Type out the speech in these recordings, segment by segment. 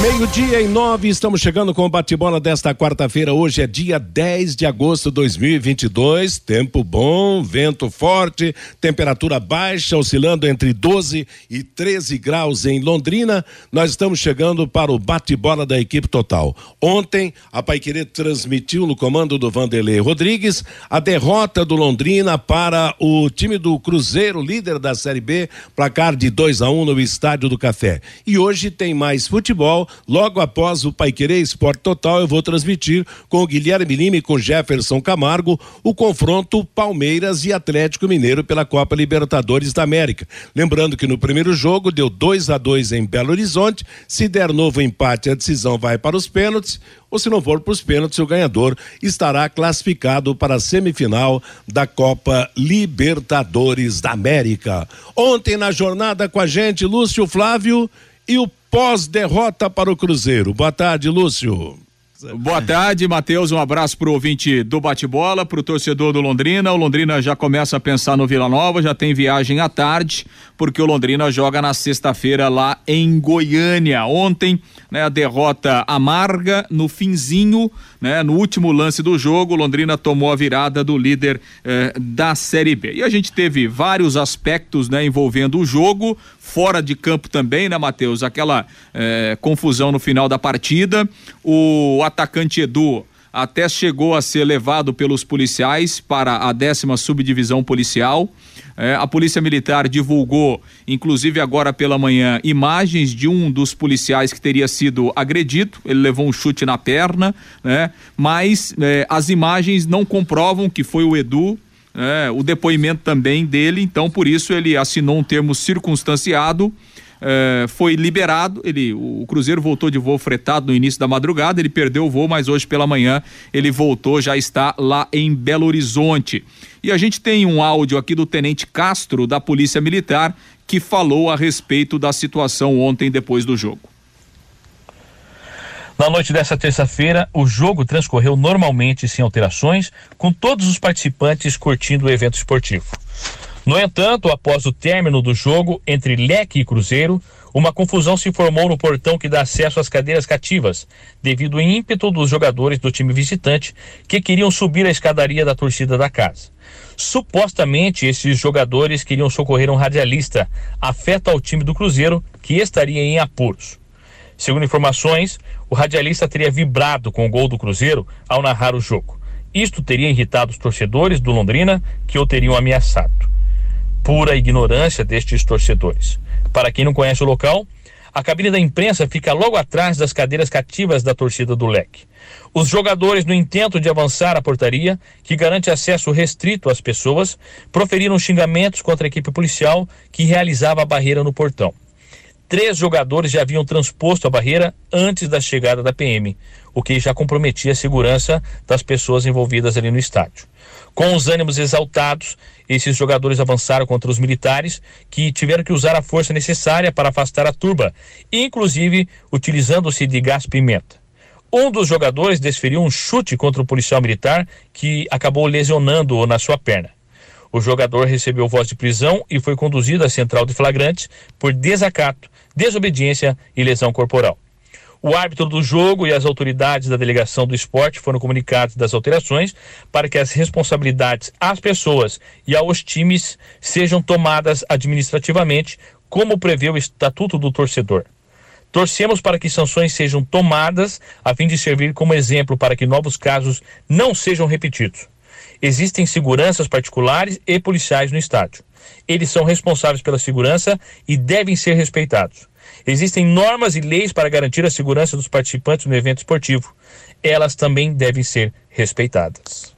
Meio-dia e nove, estamos chegando com o bate-bola desta quarta-feira. Hoje é dia 10 de agosto de 2022. Tempo bom, vento forte, temperatura baixa, oscilando entre 12 e 13 graus em Londrina. Nós estamos chegando para o bate-bola da equipe total. Ontem, a Paiquerê transmitiu no comando do Vanderlei Rodrigues a derrota do Londrina para o time do Cruzeiro, líder da Série B, placar de 2 a 1 um no Estádio do Café. E hoje tem mais futebol logo após o Paiquerê Esporte Total, eu vou transmitir com o Guilherme Lima e com Jefferson Camargo o confronto Palmeiras e Atlético Mineiro pela Copa Libertadores da América. Lembrando que no primeiro jogo deu 2 a 2 em Belo Horizonte. Se der novo empate, a decisão vai para os pênaltis ou se não for para os pênaltis, o ganhador estará classificado para a semifinal da Copa Libertadores da América. Ontem na jornada com a gente, Lúcio Flávio e o pós-derrota para o Cruzeiro. Boa tarde, Lúcio. Boa tarde, Matheus. Um abraço pro ouvinte do bate-bola, pro torcedor do Londrina. O Londrina já começa a pensar no Vila Nova, já tem viagem à tarde, porque o Londrina joga na sexta-feira lá em Goiânia. Ontem, né, a derrota amarga no finzinho, né, no último lance do jogo, o Londrina tomou a virada do líder eh, da Série B. E a gente teve vários aspectos, né, envolvendo o jogo, fora de campo também, né, Matheus? Aquela eh, confusão no final da partida. O atacante Edu até chegou a ser levado pelos policiais para a décima subdivisão policial. É, a Polícia Militar divulgou, inclusive agora pela manhã, imagens de um dos policiais que teria sido agredido. Ele levou um chute na perna, né? Mas é, as imagens não comprovam que foi o Edu. É, o depoimento também dele, então por isso ele assinou um termo circunstanciado é, foi liberado. Ele, o Cruzeiro voltou de voo fretado no início da madrugada. Ele perdeu o voo, mas hoje pela manhã ele voltou, já está lá em Belo Horizonte. E a gente tem um áudio aqui do Tenente Castro da Polícia Militar que falou a respeito da situação ontem depois do jogo. Na noite dessa terça-feira, o jogo transcorreu normalmente sem alterações, com todos os participantes curtindo o evento esportivo. No entanto, após o término do jogo entre Leque e Cruzeiro, uma confusão se formou no portão que dá acesso às cadeiras cativas, devido ao ímpeto dos jogadores do time visitante que queriam subir a escadaria da torcida da casa. Supostamente, esses jogadores queriam socorrer um radialista, afeto ao time do Cruzeiro, que estaria em apuros. Segundo informações, o radialista teria vibrado com o gol do Cruzeiro ao narrar o jogo. Isto teria irritado os torcedores do Londrina, que o teriam ameaçado pura ignorância destes torcedores. Para quem não conhece o local, a cabine da imprensa fica logo atrás das cadeiras cativas da torcida do leque. Os jogadores, no intento de avançar a portaria, que garante acesso restrito às pessoas, proferiram xingamentos contra a equipe policial que realizava a barreira no portão. Três jogadores já haviam transposto a barreira antes da chegada da PM, o que já comprometia a segurança das pessoas envolvidas ali no estádio. Com os ânimos exaltados, esses jogadores avançaram contra os militares, que tiveram que usar a força necessária para afastar a turba, inclusive utilizando-se de gás pimenta. Um dos jogadores desferiu um chute contra o policial militar, que acabou lesionando-o na sua perna. O jogador recebeu voz de prisão e foi conduzido à central de flagrantes por desacato, desobediência e lesão corporal. O árbitro do jogo e as autoridades da delegação do esporte foram comunicados das alterações para que as responsabilidades às pessoas e aos times sejam tomadas administrativamente, como prevê o Estatuto do Torcedor. Torcemos para que sanções sejam tomadas a fim de servir como exemplo para que novos casos não sejam repetidos. Existem seguranças particulares e policiais no estádio. Eles são responsáveis pela segurança e devem ser respeitados. Existem normas e leis para garantir a segurança dos participantes no evento esportivo. Elas também devem ser respeitadas.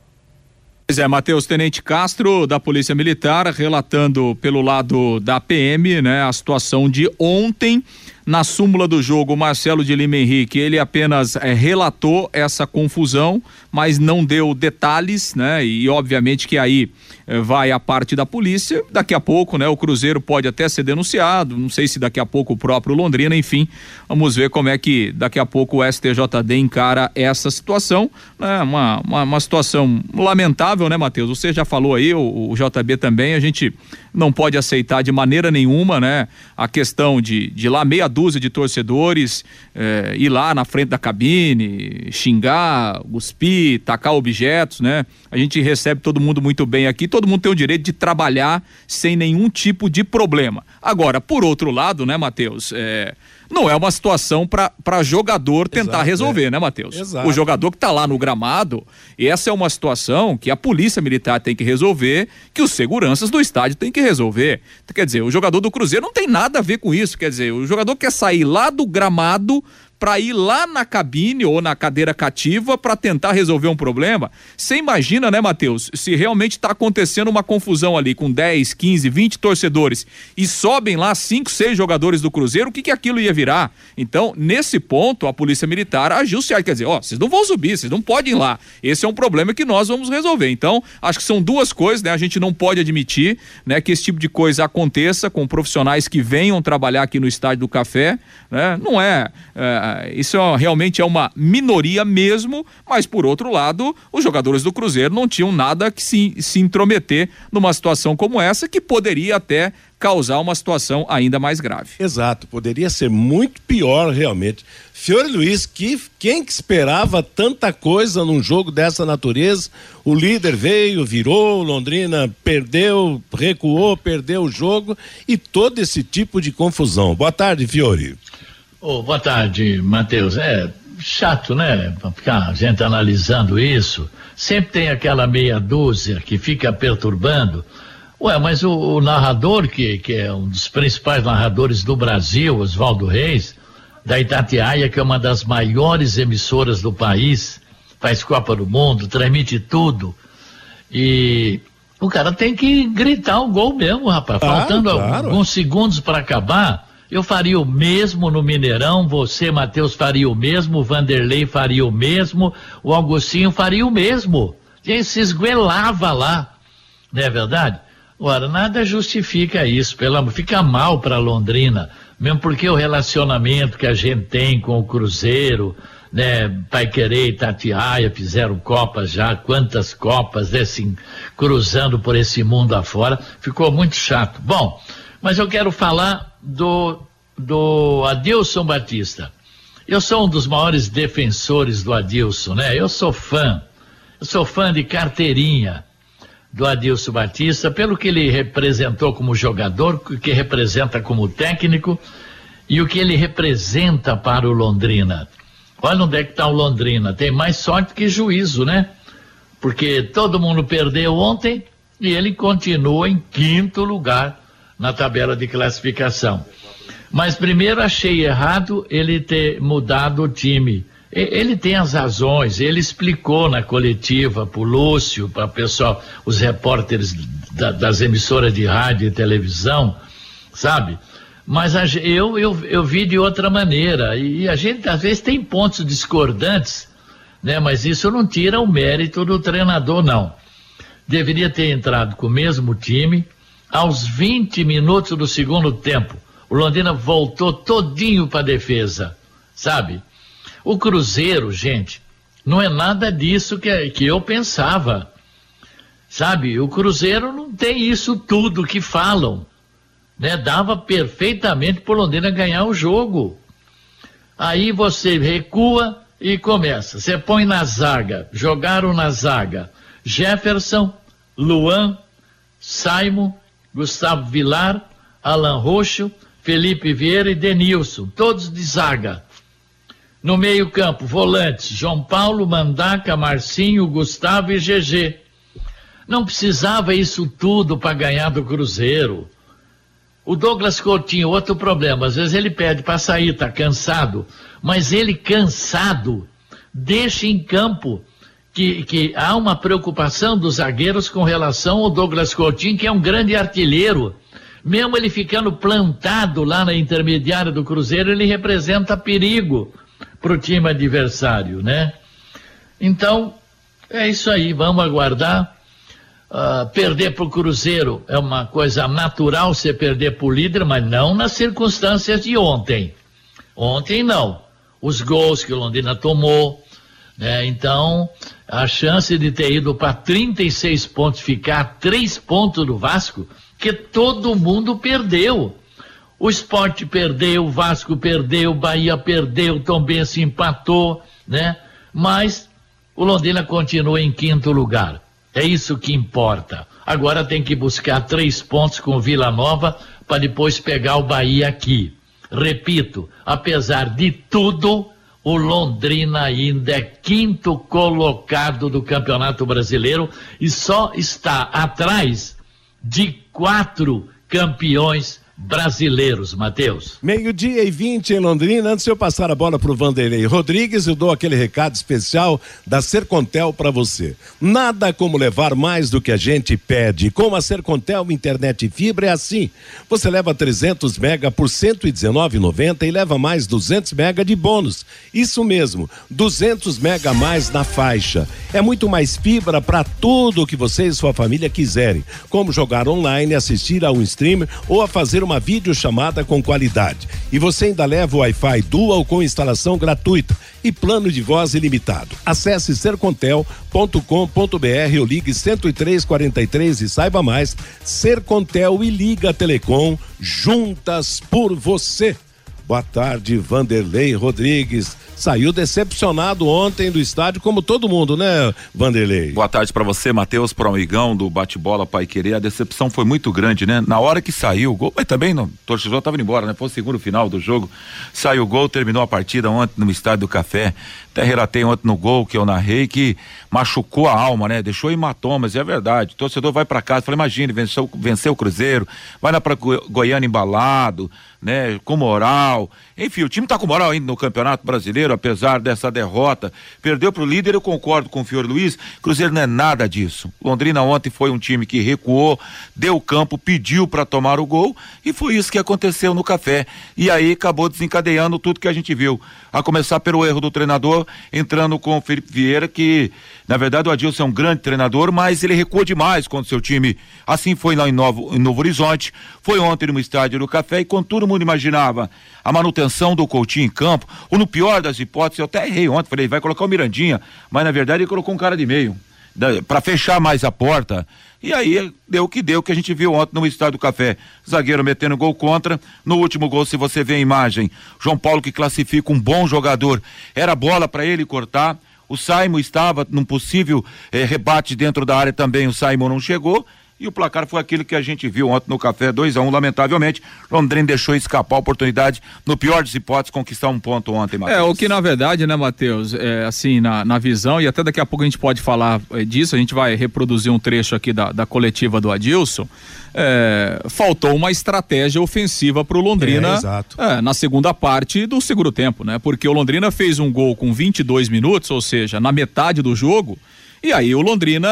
Pois é, Matheus Tenente Castro, da Polícia Militar, relatando pelo lado da PM, né, a situação de ontem Na súmula do jogo, o Marcelo de Lima Henrique, ele apenas é, relatou essa confusão, mas não deu detalhes, né? E obviamente que aí é, vai a parte da polícia. Daqui a pouco, né? O Cruzeiro pode até ser denunciado. Não sei se daqui a pouco o próprio Londrina, enfim. Vamos ver como é que daqui a pouco o STJD encara essa situação. Né? Uma, uma, uma situação lamentável, né, Matheus? Você já falou aí, o, o JB também. A gente não pode aceitar de maneira nenhuma, né? A questão de, de lá meia dúzia de torcedores eh, ir lá na frente da cabine, xingar, cuspir, tacar objetos, né? A gente recebe todo mundo muito bem aqui, todo mundo tem o direito de trabalhar sem nenhum tipo de problema. Agora, por outro lado, né, Matheus? Eh, não é uma situação para jogador tentar Exato, resolver, é. né, Matheus? O jogador que está lá no gramado, essa é uma situação que a polícia militar tem que resolver, que os seguranças do estádio têm que resolver. Quer dizer, o jogador do Cruzeiro não tem nada a ver com isso. Quer dizer, o jogador quer sair lá do gramado para ir lá na cabine ou na cadeira cativa para tentar resolver um problema. Você imagina, né, Matheus, se realmente está acontecendo uma confusão ali com 10, 15, 20 torcedores e sobem lá 5, 6 jogadores do Cruzeiro, o que que aquilo ia virar? Então, nesse ponto, a Polícia Militar agiu se quer dizer, ó, vocês não vão subir, vocês não podem ir lá. Esse é um problema que nós vamos resolver. Então, acho que são duas coisas, né? A gente não pode admitir, né, que esse tipo de coisa aconteça com profissionais que venham trabalhar aqui no Estádio do Café, né? Não é, é isso é, realmente é uma minoria mesmo, mas por outro lado, os jogadores do Cruzeiro não tinham nada que se, se intrometer numa situação como essa, que poderia até causar uma situação ainda mais grave. Exato, poderia ser muito pior realmente. Fiore Luiz, que, quem que esperava tanta coisa num jogo dessa natureza? O líder veio, virou, Londrina perdeu, recuou, perdeu o jogo e todo esse tipo de confusão. Boa tarde, Fiore. Oh, boa tarde, Matheus. É chato, né? Ficar a gente analisando isso. Sempre tem aquela meia dúzia que fica perturbando. Ué, mas o, o narrador, que, que é um dos principais narradores do Brasil, Oswaldo Reis, da Itatiaia, que é uma das maiores emissoras do país, faz Copa do Mundo, transmite tudo. E o cara tem que gritar o gol mesmo, rapaz. Claro, Faltando claro. alguns segundos para acabar eu faria o mesmo no Mineirão, você, Matheus, faria o mesmo, o Vanderlei faria o mesmo, o Augustinho faria o mesmo. Quem se esguelava lá, não é verdade? Ora, nada justifica isso, pelo amor, fica mal para Londrina, mesmo porque o relacionamento que a gente tem com o Cruzeiro, né, Pai Querer e Tatiaia fizeram copas já, quantas copas, né, assim, cruzando por esse mundo afora, ficou muito chato. Bom, mas eu quero falar do, do Adilson Batista. Eu sou um dos maiores defensores do Adilson, né? Eu sou fã, eu sou fã de carteirinha do Adilson Batista, pelo que ele representou como jogador, o que representa como técnico e o que ele representa para o Londrina. Olha onde é que está o Londrina. Tem mais sorte que juízo, né? Porque todo mundo perdeu ontem e ele continua em quinto lugar na tabela de classificação. Mas primeiro achei errado ele ter mudado o time. Ele tem as razões, ele explicou na coletiva para o Lúcio, para o pessoal, os repórteres da, das emissoras de rádio e televisão, sabe? Mas a, eu, eu, eu vi de outra maneira. E a gente às vezes tem pontos discordantes, né? Mas isso não tira o mérito do treinador, não. Deveria ter entrado com o mesmo time, aos 20 minutos do segundo tempo, o Londrina voltou todinho para a defesa, sabe? O Cruzeiro, gente, não é nada disso que, que eu pensava. Sabe, o Cruzeiro não tem isso tudo que falam. Né? Dava perfeitamente para o Londrina ganhar o jogo. Aí você recua e começa. Você põe na zaga, jogaram na zaga Jefferson, Luan, Simon Gustavo Vilar, Alan Roxo, Felipe Vieira e Denilson, todos de zaga. No meio-campo, volantes: João Paulo, Mandaca, Marcinho, Gustavo e GG. Não precisava isso tudo para ganhar do Cruzeiro. O Douglas Coutinho, outro problema, às vezes ele pede para sair, tá cansado, mas ele cansado deixa em campo que, que há uma preocupação dos zagueiros com relação ao Douglas Coutinho, que é um grande artilheiro. Mesmo ele ficando plantado lá na intermediária do Cruzeiro, ele representa perigo para o time adversário, né? Então, é isso aí, vamos aguardar. Uh, perder para o Cruzeiro é uma coisa natural você perder para o líder, mas não nas circunstâncias de ontem. Ontem não. Os gols que o Londrina tomou, né? Então, a chance de ter ido para 36 pontos, ficar a 3 pontos do Vasco, que todo mundo perdeu. O esporte perdeu, o Vasco perdeu, o Bahia perdeu, o Tom Bense empatou, né? Mas o Londrina continua em quinto lugar. É isso que importa. Agora tem que buscar três pontos com o Vila Nova para depois pegar o Bahia aqui. Repito, apesar de tudo, o Londrina ainda é quinto colocado do Campeonato Brasileiro e só está atrás de quatro campeões brasileiros, Matheus. Meio-dia e 20 em Londrina. Antes de eu passar a bola para o Vanderlei Rodrigues, eu dou aquele recado especial da Sercontel para você. Nada como levar mais do que a gente pede. Com a Sercontel Internet e Fibra é assim. Você leva 300 mega por 119,90 e leva mais 200 mega de bônus. Isso mesmo, 200 mega a mais na faixa. É muito mais fibra para tudo o que você e sua família quiserem, como jogar online, assistir a um streamer ou a fazer uma uma videochamada com qualidade. E você ainda leva o Wi-Fi Dual com instalação gratuita e plano de voz ilimitado. Acesse sercontel.com.br ou ligue 10343 e saiba mais. Sercontel e Liga Telecom juntas por você. Boa tarde, Vanderlei Rodrigues saiu decepcionado ontem do estádio, como todo mundo, né, Vanderlei? Boa tarde para você, Matheus, para o amigão do bate-bola Pai Querer. A decepção foi muito grande, né? Na hora que saiu o gol, mas também não, o torcedor tava indo embora, né? Foi o segundo final do jogo. Saiu o gol, terminou a partida ontem no estádio do Café. Até relatei ontem no gol que eu narrei que machucou a alma, né? Deixou hematomas, e é verdade. O torcedor vai para casa, fala, imagine, venceu, venceu o Cruzeiro, vai lá para Goiânia embalado, né? Com moral. Enfim, o time tá com moral ainda no Campeonato Brasileiro, apesar dessa derrota. Perdeu pro líder, eu concordo com o Fior Luiz. Cruzeiro não é nada disso. Londrina ontem foi um time que recuou, deu campo, pediu para tomar o gol e foi isso que aconteceu no café. E aí acabou desencadeando tudo que a gente viu. A começar pelo erro do treinador, entrando com o Felipe Vieira, que na verdade o Adilson é um grande treinador, mas ele recuou demais contra o seu time. Assim foi lá em Novo, em Novo Horizonte, foi ontem no estádio do Café e quando todo mundo imaginava a manutenção do Coutinho em campo, ou no pior das hipóteses, eu até errei ontem, falei, vai colocar o Mirandinha, mas na verdade ele colocou um cara de meio, para fechar mais a porta. E aí deu o que deu, que a gente viu ontem no Estádio do Café. Zagueiro metendo gol contra. No último gol, se você vê a imagem, João Paulo que classifica um bom jogador. Era bola para ele cortar. O Simon estava num possível eh, rebate dentro da área também. O Simon não chegou. E o placar foi aquilo que a gente viu ontem no café 2 a 1 um, lamentavelmente. Londrina deixou escapar a oportunidade, no pior das hipóteses, conquistar um ponto ontem, Matheus. É, o que na verdade, né, Matheus, é, assim, na, na visão, e até daqui a pouco a gente pode falar é, disso, a gente vai reproduzir um trecho aqui da, da coletiva do Adilson. É, faltou uma estratégia ofensiva para o Londrina é, é, na segunda parte do segundo tempo, né? Porque o Londrina fez um gol com 22 minutos, ou seja, na metade do jogo, e aí o Londrina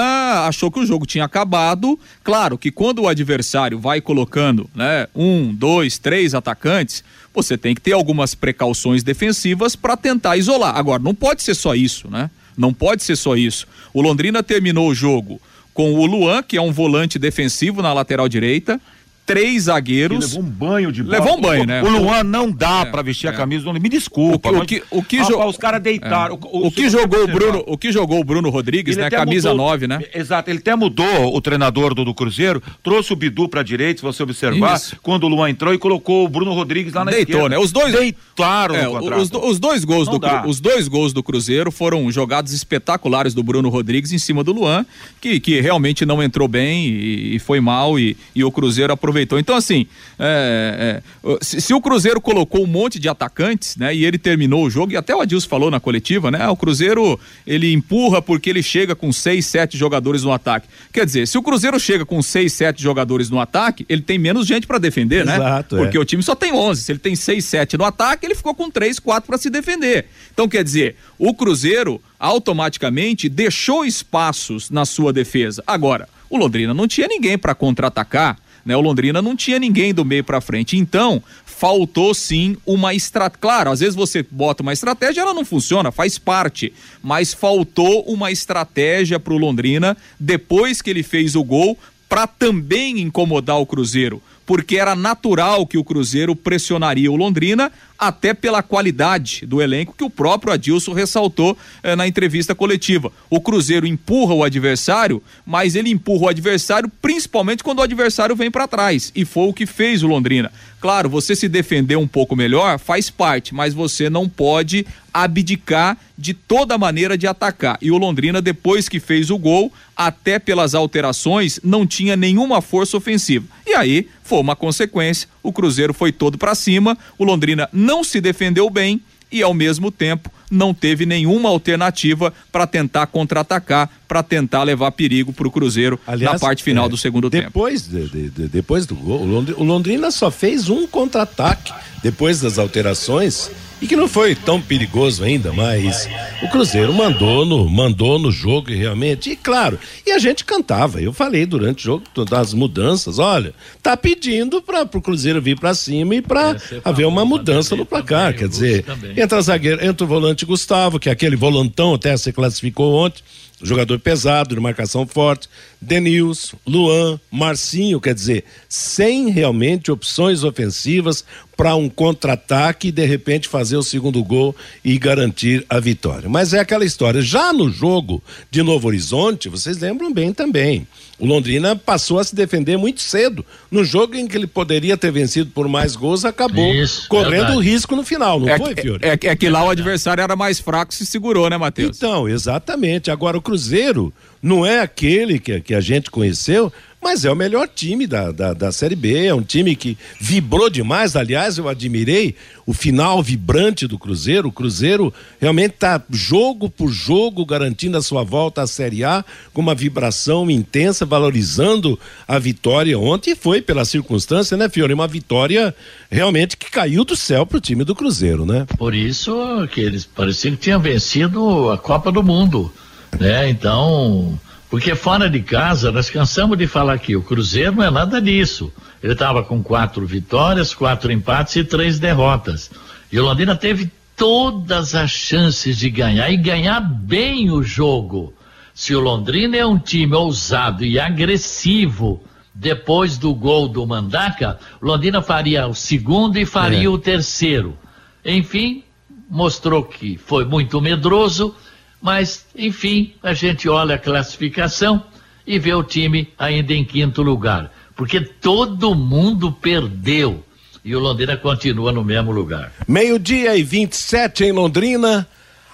achou que o jogo tinha acabado. Claro que quando o adversário vai colocando, né, um, dois, três atacantes, você tem que ter algumas precauções defensivas para tentar isolar. Agora, não pode ser só isso, né? Não pode ser só isso. O Londrina terminou o jogo com o Luan, que é um volante defensivo na lateral direita, três zagueiros. Ele levou um banho de bola. Levou um banho, né? O Luan não dá é, para vestir é. a camisa. Me desculpa. O que, o que, o que os caras deitaram. É. O, o, o, que jogou o Bruno, o que jogou o Bruno Rodrigues, ele né? Camisa 9, né? Exato, ele até mudou o treinador do, do Cruzeiro, trouxe o Bidu para direita, se você observar, Isso. quando o Luan entrou e colocou o Bruno Rodrigues lá na Deitou, esquerda. né? Os dois deitaram é, os, os, dois gols do os dois gols do Cruzeiro foram jogadas espetaculares do Bruno Rodrigues em cima do Luan, que, que realmente não entrou bem e, e foi mal e, e o Cruzeiro aproveitou. Então assim, é, é, se, se, o Cruzeiro colocou um monte de atacantes, né, e ele terminou o jogo, e até o Adilson falou na coletiva, né, o Cruzeiro ele empurra porque ele chega com seis, sete jogadores no ataque. Quer dizer, se o Cruzeiro chega com seis, sete jogadores no ataque, ele tem menos gente para defender, né? Exato, né? Porque é. o time só tem onze. Se ele tem seis, sete no ataque, ele ficou com três, quatro para se defender. Então, quer dizer, o Cruzeiro automaticamente deixou espaços na sua defesa. Agora, o Londrina não tinha ninguém para contra-atacar né? O Londrina não tinha ninguém do meio para frente. Então, faltou sim uma estratégia. Claro, às vezes você bota uma estratégia, ela não funciona, faz parte. Mas faltou uma estratégia para o Londrina depois que ele fez o gol para também incomodar o Cruzeiro porque era natural que o Cruzeiro pressionaria o Londrina, até pela qualidade do elenco que o próprio Adilson ressaltou eh, na entrevista coletiva. O Cruzeiro empurra o adversário, mas ele empurra o adversário principalmente quando o adversário vem para trás, e foi o que fez o Londrina. Claro, você se defender um pouco melhor faz parte, mas você não pode abdicar de toda maneira de atacar. E o Londrina, depois que fez o gol, até pelas alterações, não tinha nenhuma força ofensiva. E aí foi uma consequência. O Cruzeiro foi todo para cima, o Londrina não se defendeu bem e ao mesmo tempo não teve nenhuma alternativa para tentar contra-atacar, para tentar levar perigo para o Cruzeiro Aliás, na parte final é, do segundo depois tempo. De, de, depois do gol, o Londrina só fez um contra-ataque depois das alterações e que não foi tão perigoso ainda, mas o Cruzeiro mandou no, mandou no jogo realmente, e claro, e a gente cantava, eu falei durante o jogo das mudanças, olha, tá pedindo para o Cruzeiro vir para cima e para haver uma mudança no placar, quer dizer, entra zagueiro, entra o volante Gustavo, que é aquele volantão até se classificou ontem, jogador pesado, de marcação forte, Denils, Luan, Marcinho, quer dizer, sem realmente opções ofensivas para um contra-ataque e de repente fazer o segundo gol e garantir a vitória. Mas é aquela história. Já no jogo de Novo Horizonte, vocês lembram bem também. O Londrina passou a se defender muito cedo. No jogo em que ele poderia ter vencido por mais gols, acabou Isso, correndo o risco no final, não é, foi, Fiore? É, é, é que lá o adversário era mais fraco e se segurou, né, Matheus? Então, exatamente. Agora o Cruzeiro não é aquele que, que a gente conheceu, mas é o melhor time da, da, da, Série B. É um time que vibrou demais. Aliás, eu admirei o final vibrante do Cruzeiro. O Cruzeiro realmente está jogo por jogo garantindo a sua volta à Série A com uma vibração intensa, valorizando a vitória ontem. E foi pela circunstância, né, Fiore? Uma vitória realmente que caiu do céu para o time do Cruzeiro, né? Por isso que eles pareciam que tinham vencido a Copa do Mundo, né? Então porque fora de casa, nós cansamos de falar aqui, o Cruzeiro não é nada disso. Ele estava com quatro vitórias, quatro empates e três derrotas. E o Londrina teve todas as chances de ganhar e ganhar bem o jogo. Se o Londrina é um time ousado e agressivo, depois do gol do Mandaca, o Londrina faria o segundo e faria é. o terceiro. Enfim, mostrou que foi muito medroso mas, enfim, a gente olha a classificação e vê o time ainda em quinto lugar. Porque todo mundo perdeu. E o Londrina continua no mesmo lugar. Meio-dia e 27 em Londrina.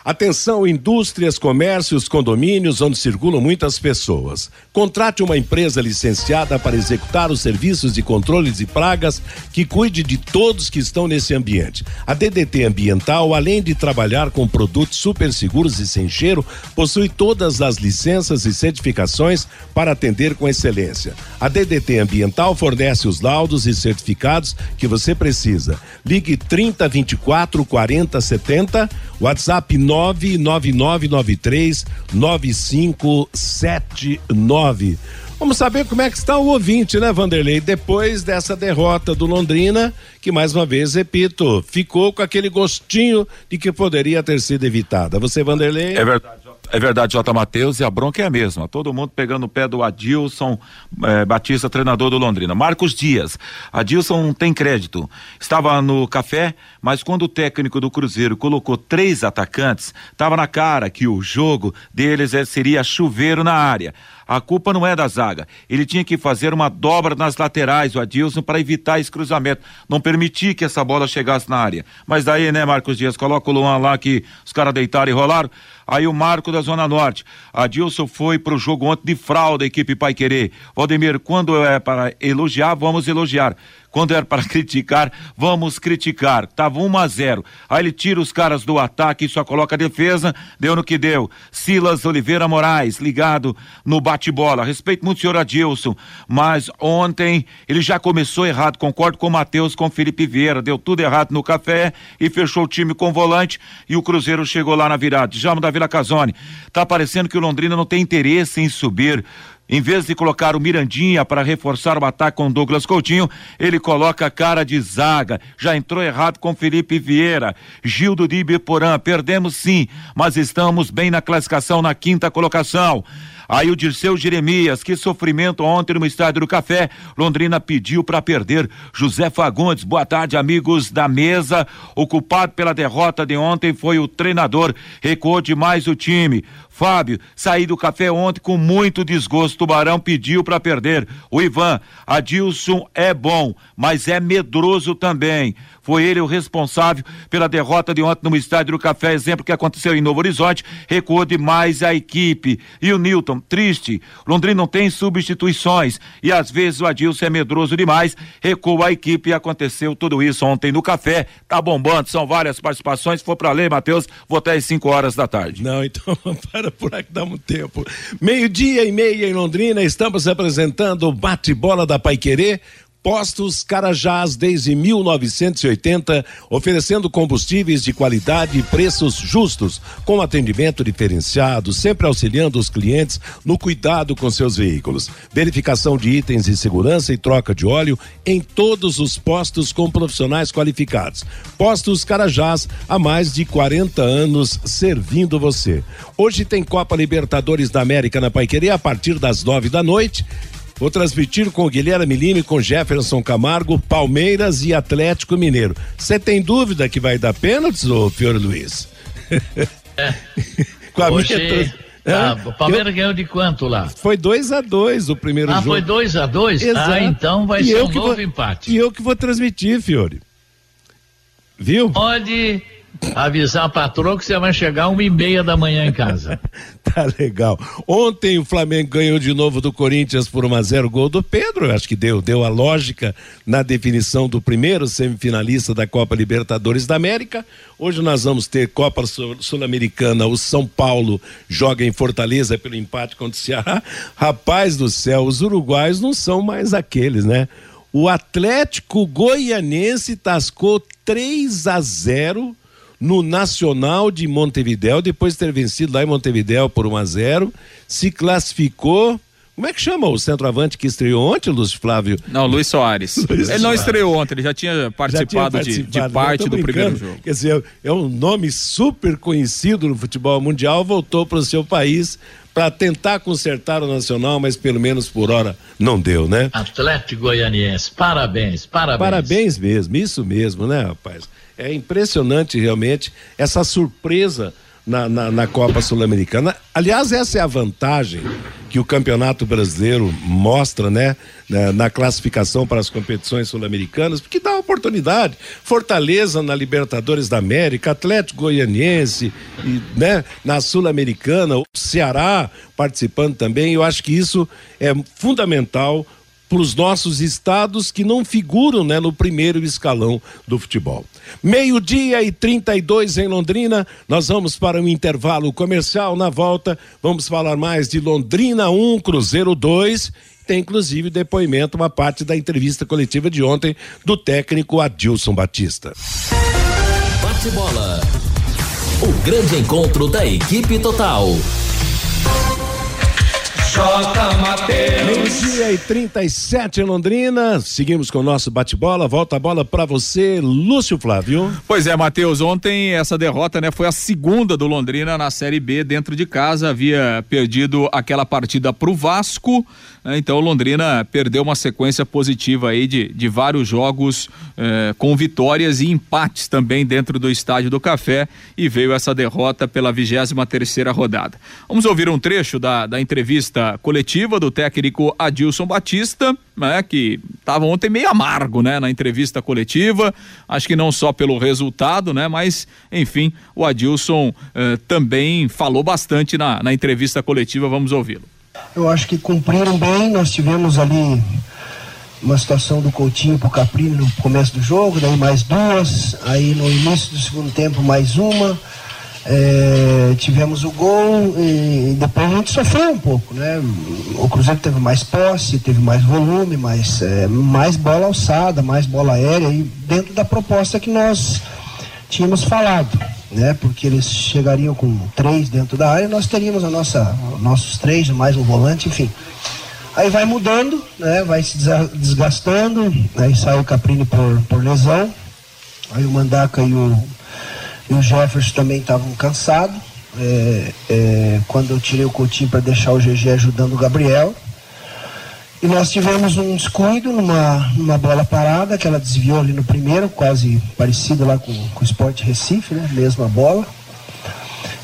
Atenção, indústrias, comércios, condomínios onde circulam muitas pessoas. Contrate uma empresa licenciada para executar os serviços de controle de pragas que cuide de todos que estão nesse ambiente. A DDT Ambiental, além de trabalhar com produtos super seguros e sem cheiro, possui todas as licenças e certificações para atender com excelência. A DDT Ambiental fornece os laudos e certificados que você precisa. Ligue 30 24 40 70, WhatsApp 9 99993 9579. Vamos saber como é que está o ouvinte, né, Vanderlei? Depois dessa derrota do Londrina, que mais uma vez, repito, ficou com aquele gostinho de que poderia ter sido evitada. Você, Vanderlei? É verdade. É verdade, J. Matheus, e a bronca é a mesma. Todo mundo pegando o pé do Adilson eh, Batista, treinador do Londrina. Marcos Dias. Adilson tem crédito. Estava no café, mas quando o técnico do Cruzeiro colocou três atacantes, estava na cara que o jogo deles é, seria chuveiro na área. A culpa não é da zaga. Ele tinha que fazer uma dobra nas laterais, o Adilson, para evitar esse cruzamento. Não permitir que essa bola chegasse na área. Mas daí, né, Marcos Dias, coloca o Luan lá que os caras deitaram e rolaram. Aí o Marco da Zona Norte. Adilson foi pro jogo ontem de fralda, equipe Pai Querer. Valdemir, quando é para elogiar, vamos elogiar. Quando era para criticar, vamos criticar. Tava 1 a 0. Aí ele tira os caras do ataque e só coloca a defesa. Deu no que deu. Silas Oliveira Moraes, ligado no bate-bola. Respeito muito o senhor Adilson, mas ontem ele já começou errado. Concordo com o Matheus, com o Felipe Vieira. Deu tudo errado no café e fechou o time com volante e o Cruzeiro chegou lá na virada. Jamo da Vila Casone. Tá parecendo que o Londrina não tem interesse em subir Em vez de colocar o Mirandinha para reforçar o ataque com Douglas Coutinho, ele coloca a cara de zaga. Já entrou errado com Felipe Vieira. Gildo de Ibiporã, perdemos sim, mas estamos bem na classificação na quinta colocação. Aí o Dirceu Jeremias, que sofrimento ontem no Estádio do Café. Londrina pediu para perder. José Fagundes, boa tarde, amigos da mesa. O culpado pela derrota de ontem foi o treinador. Recuou demais o time. Fábio, saí do café ontem com muito desgosto. Tubarão pediu para perder. O Ivan, Adilson é bom, mas é medroso também. Foi ele o responsável pela derrota de ontem no estádio do Café, exemplo que aconteceu em Novo Horizonte, recuou demais a equipe. E o Newton, triste, Londrina não tem substituições e às vezes o Adilson é medroso demais, recuou a equipe e aconteceu tudo isso ontem no Café. Tá bombando, são várias participações. Se for para ler, Matheus, vou até às 5 horas da tarde. Não, então para por aqui, dá um tempo. Meio-dia e meia em Londrina, estamos apresentando o bate-bola da Paiquerê Postos Carajás desde 1980, oferecendo combustíveis de qualidade e preços justos, com atendimento diferenciado, sempre auxiliando os clientes no cuidado com seus veículos. Verificação de itens de segurança e troca de óleo em todos os postos com profissionais qualificados. Postos Carajás há mais de 40 anos servindo você. Hoje tem Copa Libertadores da América na Paiquerê a partir das nove da noite Vou transmitir com o Guilherme Lima e com Jefferson Camargo, Palmeiras e Atlético Mineiro. Você tem dúvida que vai dar pênaltis, ô Fiore Luiz? É. com a Hoje... minha... Ah, o Palmeiras eu... ganhou de quanto lá? Foi 2 a 2 o primeiro ah, jogo. Ah, foi 2 a 2 Ah, então vai e ser um novo vou... empate. E eu que vou transmitir, Fiore. Viu? Pode avisar a patroa que você vai chegar uma e meia da manhã em casa. tá legal. Ontem o Flamengo ganhou de novo do Corinthians por 1 a 0 gol do Pedro. Acho que deu, deu a lógica na definição do primeiro semifinalista da Copa Libertadores da América. Hoje nós vamos ter Copa Sul-Americana. O São Paulo joga em Fortaleza pelo empate contra o Ceará. Rapaz do céu, os uruguaios não são mais aqueles, né? O Atlético Goianense tascou 3 a 0 no Nacional de Montevidéu, depois de ter vencido lá em Montevidéu por 1 a 0 se classificou. Como é que chama o centroavante que estreou ontem, Lúcio Flávio? Não, Luiz Soares. Luiz ele não estreou ontem, ele já tinha participado, já tinha participado de, de, parte do primeiro jogo. Quer dizer, é um nome super conhecido no futebol mundial, voltou para o seu país para tentar consertar o Nacional, mas pelo menos por hora não deu, né? Atlético Goianiense, parabéns, parabéns. Parabéns mesmo, isso mesmo, né, rapaz? É impressionante realmente essa surpresa na, na, na Copa Sul-Americana. Aliás, essa é a vantagem que o Campeonato Brasileiro mostra, né? Na, na classificação para as competições sul-americanas, porque dá oportunidade. Fortaleza na Libertadores da América, Atlético Goianiense, e, né? Na Sul-Americana, o Ceará participando também. Eu acho que isso é fundamental para os nossos estados que não figuram né, no primeiro escalão do futebol. Meio-dia e 32 em Londrina, nós vamos para um intervalo comercial. Na volta, vamos falar mais de Londrina 1, Cruzeiro 2. Tem inclusive depoimento, uma parte da entrevista coletiva de ontem do técnico Adilson Batista. Bate bola. O grande encontro da equipe total. J. Mateus. Meio-dia e 37 em Londrina. Seguimos com o nosso bate-bola. Volta a bola para você, Lúcio Flávio. Pois é, Matheus. Ontem essa derrota, né, foi a segunda do Londrina na Série B dentro de casa. Havia perdido aquela partida pro Vasco. Né, então, Londrina perdeu uma sequência positiva aí de, de vários jogos eh, com vitórias e empates também dentro do Estádio do Café e veio essa derrota pela 23 terceira rodada. Vamos ouvir um trecho da, da entrevista coletiva do técnico Adilson Batista, né, que estava ontem meio amargo, né, na entrevista coletiva. Acho que não só pelo resultado, né, mas enfim, o Adilson eh, também falou bastante na, na entrevista coletiva. Vamos ouvi-lo. Eu acho que cumpriram bem. Nós tivemos ali uma situação do Coutinho pro Caprini no começo do jogo, daí mais duas, aí no início do segundo tempo mais uma. É, tivemos o gol e depois a gente sofreu um pouco, né? O Cruzeiro teve mais posse, teve mais volume, mais, é, mais bola alçada, mais bola aérea e dentro da proposta que nós tínhamos falado. Né? Porque eles chegariam com três dentro da área, nós teríamos a nossa, nossos três, mais um volante, enfim. Aí vai mudando, né? Vai se desgastando, aí sai o Caprini por, por lesão, aí o Mandaca e o, e o Jefferson também estavam cansados. É, é, quando eu tirei o Coutinho para deixar o GG ajudando o Gabriel, e nós tivemos um descuido numa, numa bola parada, que ela desviou ali no primeiro, quase parecido lá com, com o Sport Recife, né? Mesma bola.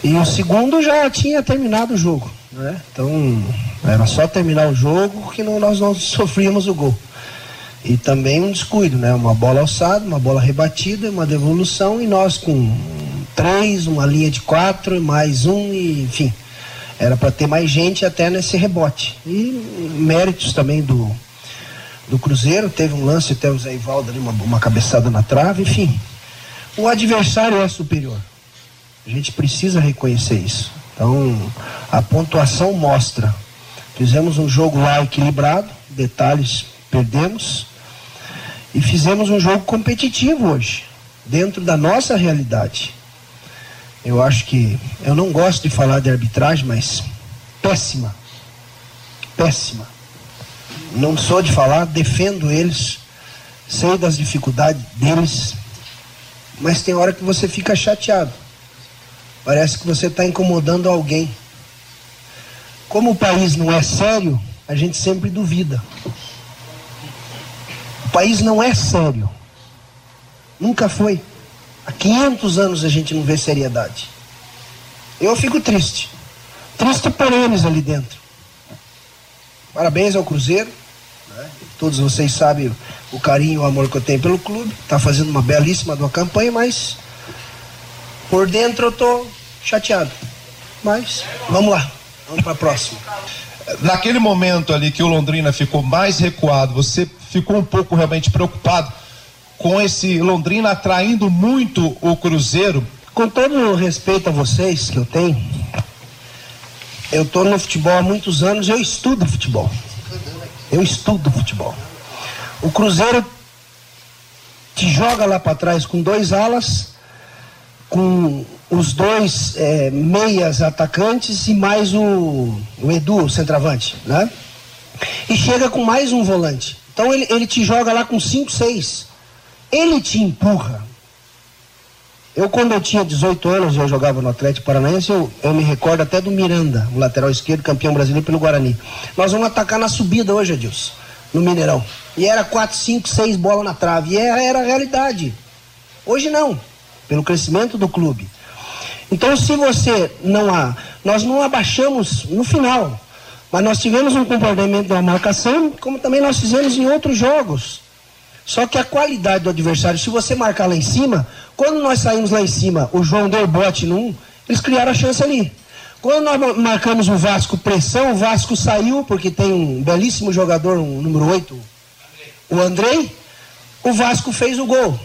E o segundo já tinha terminado o jogo, né? Então era só terminar o jogo que não, nós não sofríamos o gol. E também um descuido, né? Uma bola alçada, uma bola rebatida, uma devolução e nós com três, uma linha de quatro, mais um, e, enfim. Era para ter mais gente até nesse rebote. E méritos também do, do Cruzeiro, teve um lance até o Zé Ivaldo ali, uma, uma cabeçada na trave, enfim. O adversário é superior. A gente precisa reconhecer isso. Então, a pontuação mostra. Fizemos um jogo lá equilibrado, detalhes perdemos, e fizemos um jogo competitivo hoje, dentro da nossa realidade. Eu acho que. Eu não gosto de falar de arbitragem, mas péssima. Péssima. Não sou de falar, defendo eles, sei das dificuldades deles, mas tem hora que você fica chateado. Parece que você está incomodando alguém. Como o país não é sério, a gente sempre duvida. O país não é sério. Nunca foi. Há 500 anos a gente não vê seriedade. Eu fico triste. Triste por eles ali dentro. Parabéns ao Cruzeiro. Né? Todos vocês sabem o carinho o amor que eu tenho pelo clube. Está fazendo uma belíssima uma campanha, mas por dentro eu estou chateado. Mas vamos lá, vamos para a próxima. Naquele momento ali que o Londrina ficou mais recuado, você ficou um pouco realmente preocupado com esse Londrina atraindo muito o Cruzeiro. Com todo o respeito a vocês que eu tenho, eu estou no futebol há muitos anos, eu estudo futebol. Eu estudo futebol. O Cruzeiro te joga lá para trás com dois alas, com os dois é, meias atacantes e mais o, o Edu, o centroavante, né? E chega com mais um volante. Então ele, ele te joga lá com cinco, seis. Ele te empurra. Eu, quando eu tinha 18 anos, eu jogava no Atlético Paranaense, eu, eu me recordo até do Miranda, o lateral esquerdo, campeão brasileiro pelo Guarani. Nós vamos atacar na subida hoje, Adilson, no Mineirão. E era 4, 5, 6 bolas na trave. E era, era a realidade. Hoje não, pelo crescimento do clube. Então, se você não há. Nós não abaixamos no final. Mas nós tivemos um comportamento da marcação, como também nós fizemos em outros jogos. Só que a qualidade do adversário, se você marcar lá em cima, quando nós saímos lá em cima, o João deu bote num, eles criaram a chance ali. Quando nós marcamos o Vasco pressão, o Vasco saiu, porque tem um belíssimo jogador, um número 8, o Andrei, o Vasco fez o gol.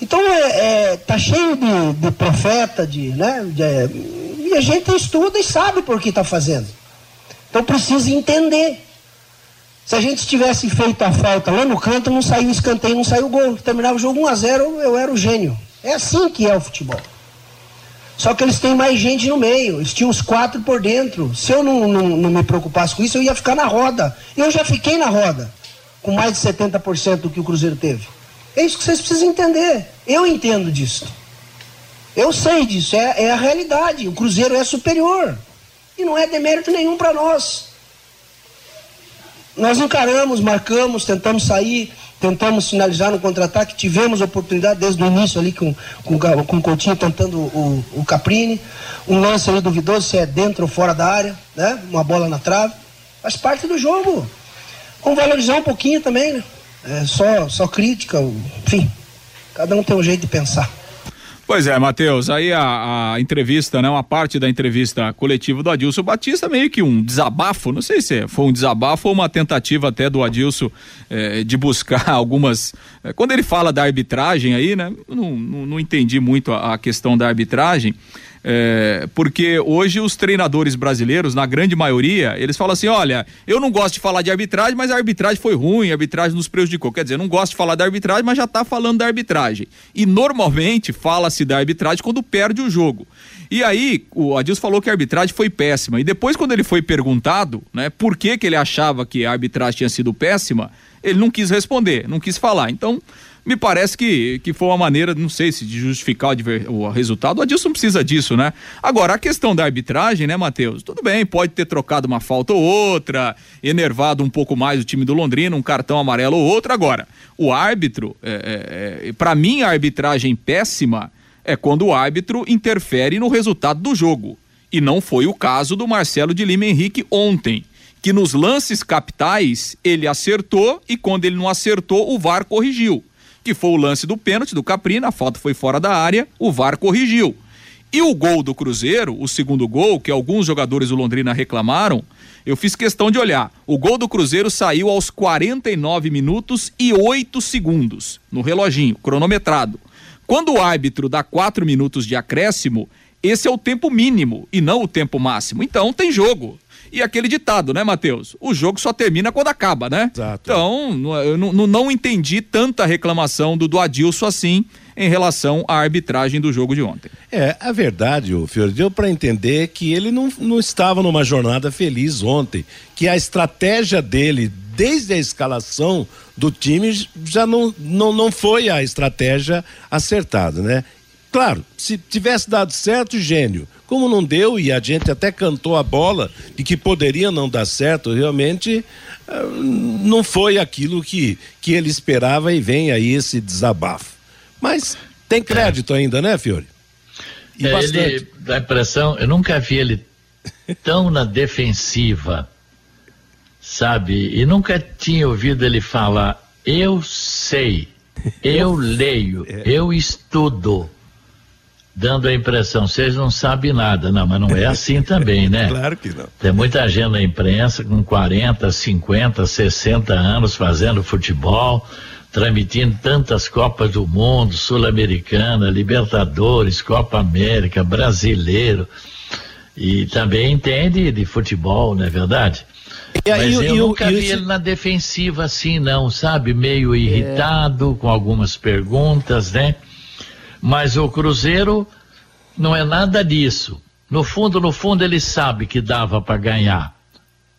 Então é, é tá cheio de, de profeta, de, né, de, e a gente estuda e sabe por que está fazendo. Então precisa entender. Se a gente tivesse feito a falta lá no canto, não saiu escanteio, não saiu gol. Terminava o jogo 1 a 0 eu era o gênio. É assim que é o futebol. Só que eles têm mais gente no meio, eles tinham os quatro por dentro. Se eu não, não, não me preocupasse com isso, eu ia ficar na roda. Eu já fiquei na roda, com mais de 70% do que o Cruzeiro teve. É isso que vocês precisam entender. Eu entendo disso. Eu sei disso, é, é a realidade. O Cruzeiro é superior. E não é demérito nenhum para nós. Nós encaramos, marcamos, tentamos sair, tentamos finalizar no contra-ataque, tivemos oportunidade desde o início ali com, com, com o Coutinho tentando o, o Caprini, um lance ali duvidoso se é dentro ou fora da área, né? Uma bola na trave. Faz parte do jogo. Vamos valorizar um pouquinho também, né? É só, só crítica, enfim. Cada um tem um jeito de pensar. Pois é, Matheus, aí a, a, entrevista, né, uma parte da entrevista coletiva do Adilson Batista, meio que um desabafo, não sei se foi um desabafo ou uma tentativa até do Adilson eh, de buscar algumas. Eh, quando ele fala da arbitragem aí, né, não, não, não entendi muito a, a questão da arbitragem. É, porque hoje os treinadores brasileiros, na grande maioria, eles falam assim: olha, eu não gosto de falar de arbitragem, mas a arbitragem foi ruim, a arbitragem nos prejudicou. Quer dizer, não gosto de falar da arbitragem, mas já está falando da arbitragem. E normalmente fala-se da arbitragem quando perde o jogo. E aí, o Adilson falou que a arbitragem foi péssima. E depois, quando ele foi perguntado, né, por que, que ele achava que a arbitragem tinha sido péssima, ele não quis responder, não quis falar. Então, me parece que, que foi uma maneira, não sei se de justificar o, o resultado. O Adilson precisa disso, né? Agora, a questão da arbitragem, né, Matheus? Tudo bem, pode ter trocado uma falta ou outra, enervado um pouco mais o time do Londrina, um cartão amarelo ou outro. Agora, o árbitro, é, é, é para mim, a arbitragem péssima é quando o árbitro interfere no resultado do jogo. E não foi o caso do Marcelo de Lima Henrique ontem que nos lances capitais ele acertou e quando ele não acertou, o VAR corrigiu que foi o lance do pênalti do Caprina, a falta foi fora da área, o VAR corrigiu. E o gol do Cruzeiro, o segundo gol, que alguns jogadores do Londrina reclamaram, eu fiz questão de olhar. O gol do Cruzeiro saiu aos 49 minutos e 8 segundos, no reloginho, cronometrado. Quando o árbitro dá 4 minutos de acréscimo, esse é o tempo mínimo e não o tempo máximo. Então tem jogo. E aquele ditado, né, Matheus? O jogo só termina quando acaba, né? Exato. Então, eu não, não entendi tanta reclamação do, do Adilson assim em relação à arbitragem do jogo de ontem. É, a verdade, o Fiore, deu para entender que ele não, não estava numa jornada feliz ontem, que a estratégia dele desde a escalação do time já não, não, não foi a estratégia acertada, né? Claro, se tivesse dado certo, gênio. Como não deu e a gente até cantou a bola de que poderia não dar certo, realmente ah, não foi aquilo que, que ele esperava e vem aí esse desabafo. Mas tem crédito é. ainda, né, Fiore? E é, bastante. Ele dá impressão, eu nunca vi ele tão na defensiva, sabe? E nunca tinha ouvido ele falar, eu sei, eu leio, eu estudo dando a impressão, vocês não sabem nada. Não, mas não é assim também, né? claro que não. Tem muita gente na imprensa com 40, 50, 60 anos fazendo futebol, transmitindo tantas Copas do Mundo, Sul-Americana, Libertadores, Copa América, Brasileiro. E também entende de futebol, não é verdade? E, Mas eu nunca vi ele na defensiva assim, não, sabe? Meio irritado, é. com algumas perguntas, né? Mas o Cruzeiro não é nada disso. No fundo, no fundo, ele sabe que dava para ganhar.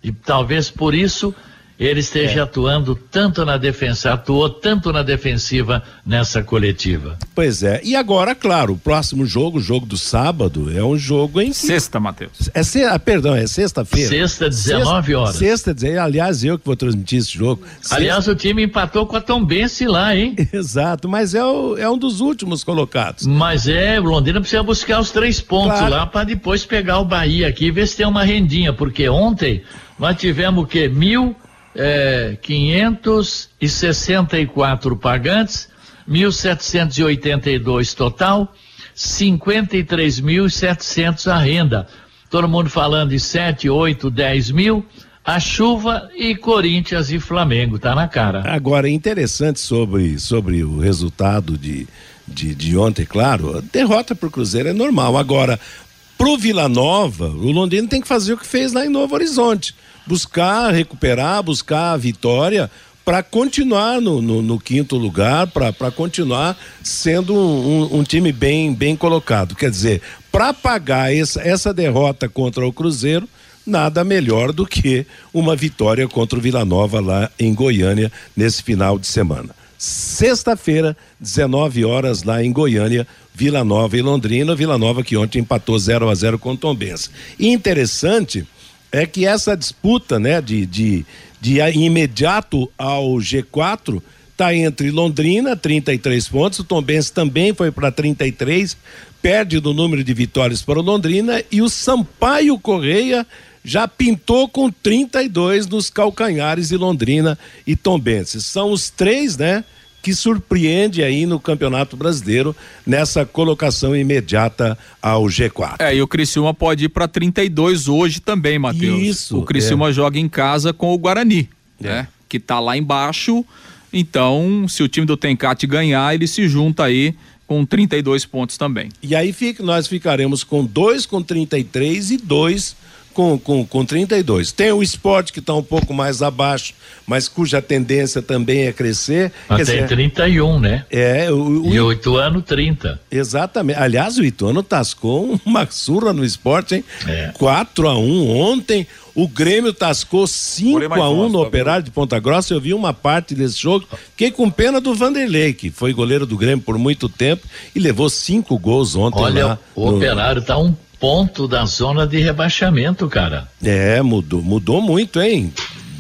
E talvez por isso ele esteja é. atuando tanto na defensa, atuou tanto na defensiva nessa coletiva. Pois é. E agora, claro, o próximo jogo, o jogo do sábado, é um jogo em sexta, Matheus. É se... ah, perdão, é sexta-feira. Sexta, 19 sexta, horas. Sexta, aliás, eu que vou transmitir esse jogo. Sexta... Aliás, o time empatou com a Tombense lá, hein? Exato, mas é, o, é um dos últimos colocados. Mas é, o Londrina precisa buscar os três pontos claro. lá para depois pegar o Bahia aqui e ver se tem uma rendinha, porque ontem nós tivemos o quê? Mil é, 564 pagantes, 1.782 total, 53.700 a renda. Todo mundo falando de 7, 8, 10 mil. A chuva e Corinthians e Flamengo, tá na cara. Agora, interessante sobre, sobre o resultado de, de, de ontem, claro, derrota para o Cruzeiro é normal. Agora, pro Vila Nova, o Londrina tem que fazer o que fez lá em Novo Horizonte buscar recuperar, buscar a vitória para continuar no, no, no, quinto lugar, para continuar sendo um, um, time bem, bem colocado. Quer dizer, para pagar essa, essa derrota contra o Cruzeiro, nada melhor do que uma vitória contra o Vila Nova lá em Goiânia nesse final de semana. Sexta-feira, 19 horas lá em Goiânia, Vila Nova e Londrina. Vila Nova que ontem empatou 0 a 0 com o Tombense. E interessante é que essa disputa, né, de, de, de imediato ao G4 está entre Londrina, 33 pontos, o Tombense também foi para 33, perde no número de vitórias para o Londrina e o Sampaio Correia já pintou com 32 nos calcanhares de Londrina e Tombense. São os três, né? Que surpreende aí no Campeonato Brasileiro nessa colocação imediata ao G4. É, e o Criciúma pode ir para 32 hoje também, Matheus. Isso. O Criciúma é. joga em casa com o Guarani, é. né? Que tá lá embaixo. Então, se o time do Tencate ganhar, ele se junta aí com 32 pontos também. E aí fica, nós ficaremos com dois com 33 e dois com, com, com 32. Tem o esporte que está um pouco mais abaixo, mas cuja tendência também é crescer. Tem dizer, 31, né? É. O, o, e o Ituano 30. Exatamente. Aliás, o Ituano tascou uma surra no esporte, hein? É. 4 a 1 ontem. O Grêmio tascou 5 a 1 no tá Operário de Ponta Grossa. Eu vi uma parte desse jogo. Fiquei com pena do Vanderlei, que foi goleiro do Grêmio por muito tempo e levou cinco gols ontem. Olha, lá o no... Operário tá um ponto da zona de rebaixamento, cara. É, mudou, mudou muito, hein?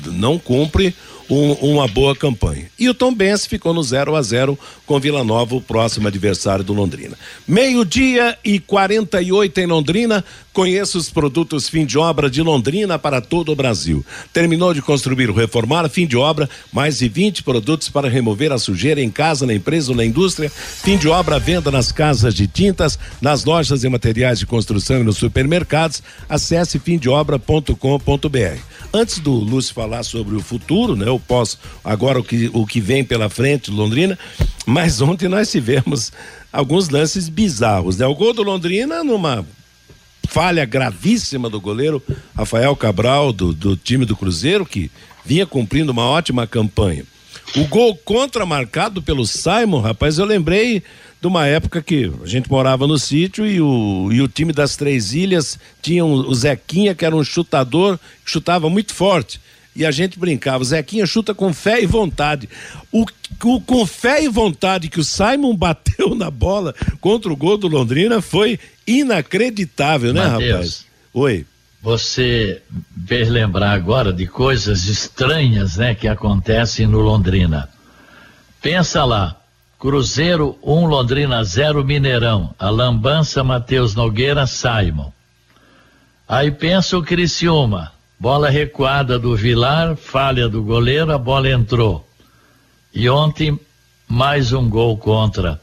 Não cumpre um, uma boa campanha. E o Tom Benz ficou no 0 a 0 com Vila Nova, o próximo adversário do Londrina. Meio-dia e 48 em Londrina. Conheça os produtos fim de obra de Londrina para todo o Brasil. Terminou de construir ou reformar, fim de obra, mais de 20 produtos para remover a sujeira em casa, na empresa ou na indústria. Fim de obra, venda nas casas de tintas, nas lojas e materiais de construção e nos supermercados. Acesse fimdeobra.com.br. Antes do Lúcio falar sobre o futuro, né? O pós, agora o que, o que vem pela frente, Londrina, mas ontem nós tivemos alguns lances bizarros, né? O gol do Londrina numa falha gravíssima do goleiro Rafael Cabral, do, do time do Cruzeiro, que vinha cumprindo uma ótima campanha. O gol contra marcado pelo Simon, rapaz, eu lembrei de uma época que a gente morava no sítio e o, e o time das Três Ilhas tinha um, o Zequinha, que era um chutador, que chutava muito forte e a gente brincava, Zequinha chuta com fé e vontade. O, o, com fé e vontade que o Simon bateu na bola contra o gol do Londrina foi inacreditável, né, Mateus, rapaz? Oi. Você fez lembrar agora de coisas estranhas, né, que acontecem no Londrina. Pensa lá, Cruzeiro 1, um, Londrina 0, Mineirão, a lambança Matheus Nogueira, Simon. Aí pensa o Criciúma, Bola recuada do Vilar, falha do goleiro, a bola entrou. E ontem, mais um gol contra.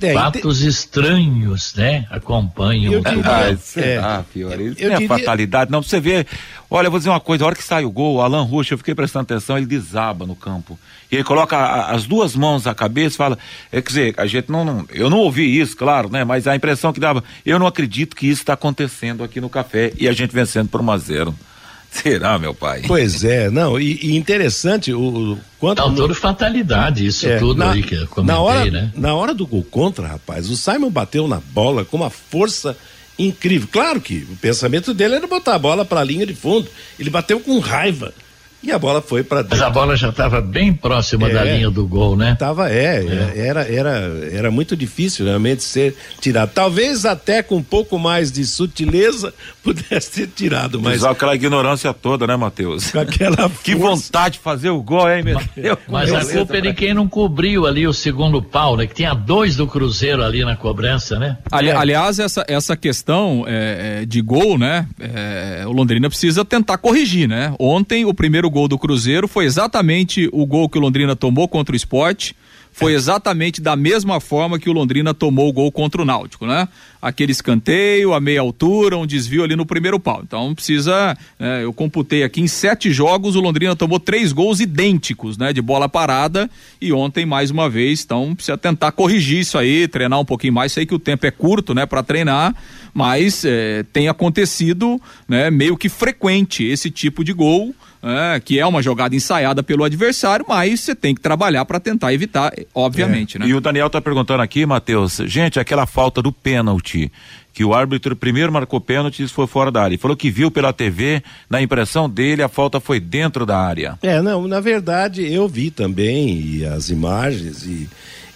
É, Fatos estranhos, né? Acompanham. Eu diria, ah, é, ah, Fiore, isso não é diria... fatalidade, não. Você vê, olha, eu vou dizer uma coisa, a hora que sai o gol, o Alan Ruxa, eu fiquei prestando atenção, ele desaba no campo. E ele coloca a, as duas mãos na cabeça e fala, é, quer dizer, a gente não, não, eu não ouvi isso, claro, né? Mas a impressão que dava, eu não acredito que isso está acontecendo aqui no café e a gente vencendo por 1 a 0 Será, meu pai? Pois é, não, e, e interessante o, o quanto. Tá tudo fatalidade, isso é, tudo na, aí que eu comentei, na hora, né? Na hora do gol contra, rapaz, o Simon bateu na bola com uma força incrível. Claro que o pensamento dele era botar a bola para a linha de fundo. Ele bateu com raiva. E a bola foi para dentro. Mas a bola já estava bem próxima é, da linha do gol, né? Tava, é, é, Era, era, era muito difícil realmente ser tirado. Talvez até com um pouco mais de sutileza pudesse ser tirado, mas. Usar aquela ignorância toda, né, Matheus? Com aquela Que vontade de fazer o gol, hein, meu Deus? Mas a culpa é de quem não cobriu ali o segundo pau, né? Que tinha dois do Cruzeiro ali na cobrança, né? Ali, é. Aliás, essa, essa questão é, é de gol, né? É, o Londrina precisa tentar corrigir, né? Ontem o primeiro gol do Cruzeiro foi exatamente o gol que o Londrina tomou contra o esporte. Foi exatamente da mesma forma que o Londrina tomou o gol contra o Náutico, né? Aquele escanteio, a meia altura, um desvio ali no primeiro pau. Então precisa. Né, eu computei aqui em sete jogos, o Londrina tomou três gols idênticos, né? De bola parada. E ontem, mais uma vez, então precisa tentar corrigir isso aí, treinar um pouquinho mais. Sei que o tempo é curto, né, para treinar, mas é, tem acontecido, né, meio que frequente esse tipo de gol é, que é uma jogada ensaiada pelo adversário, mas você tem que trabalhar para tentar evitar, obviamente, é. né? E o Daniel tá perguntando aqui, Matheus, gente, aquela falta do pênalti, que o árbitro primeiro marcou pênalti e foi fora da área. Ele falou que viu pela TV, na impressão dele, a falta foi dentro da área. É, não, na verdade eu vi também e as imagens e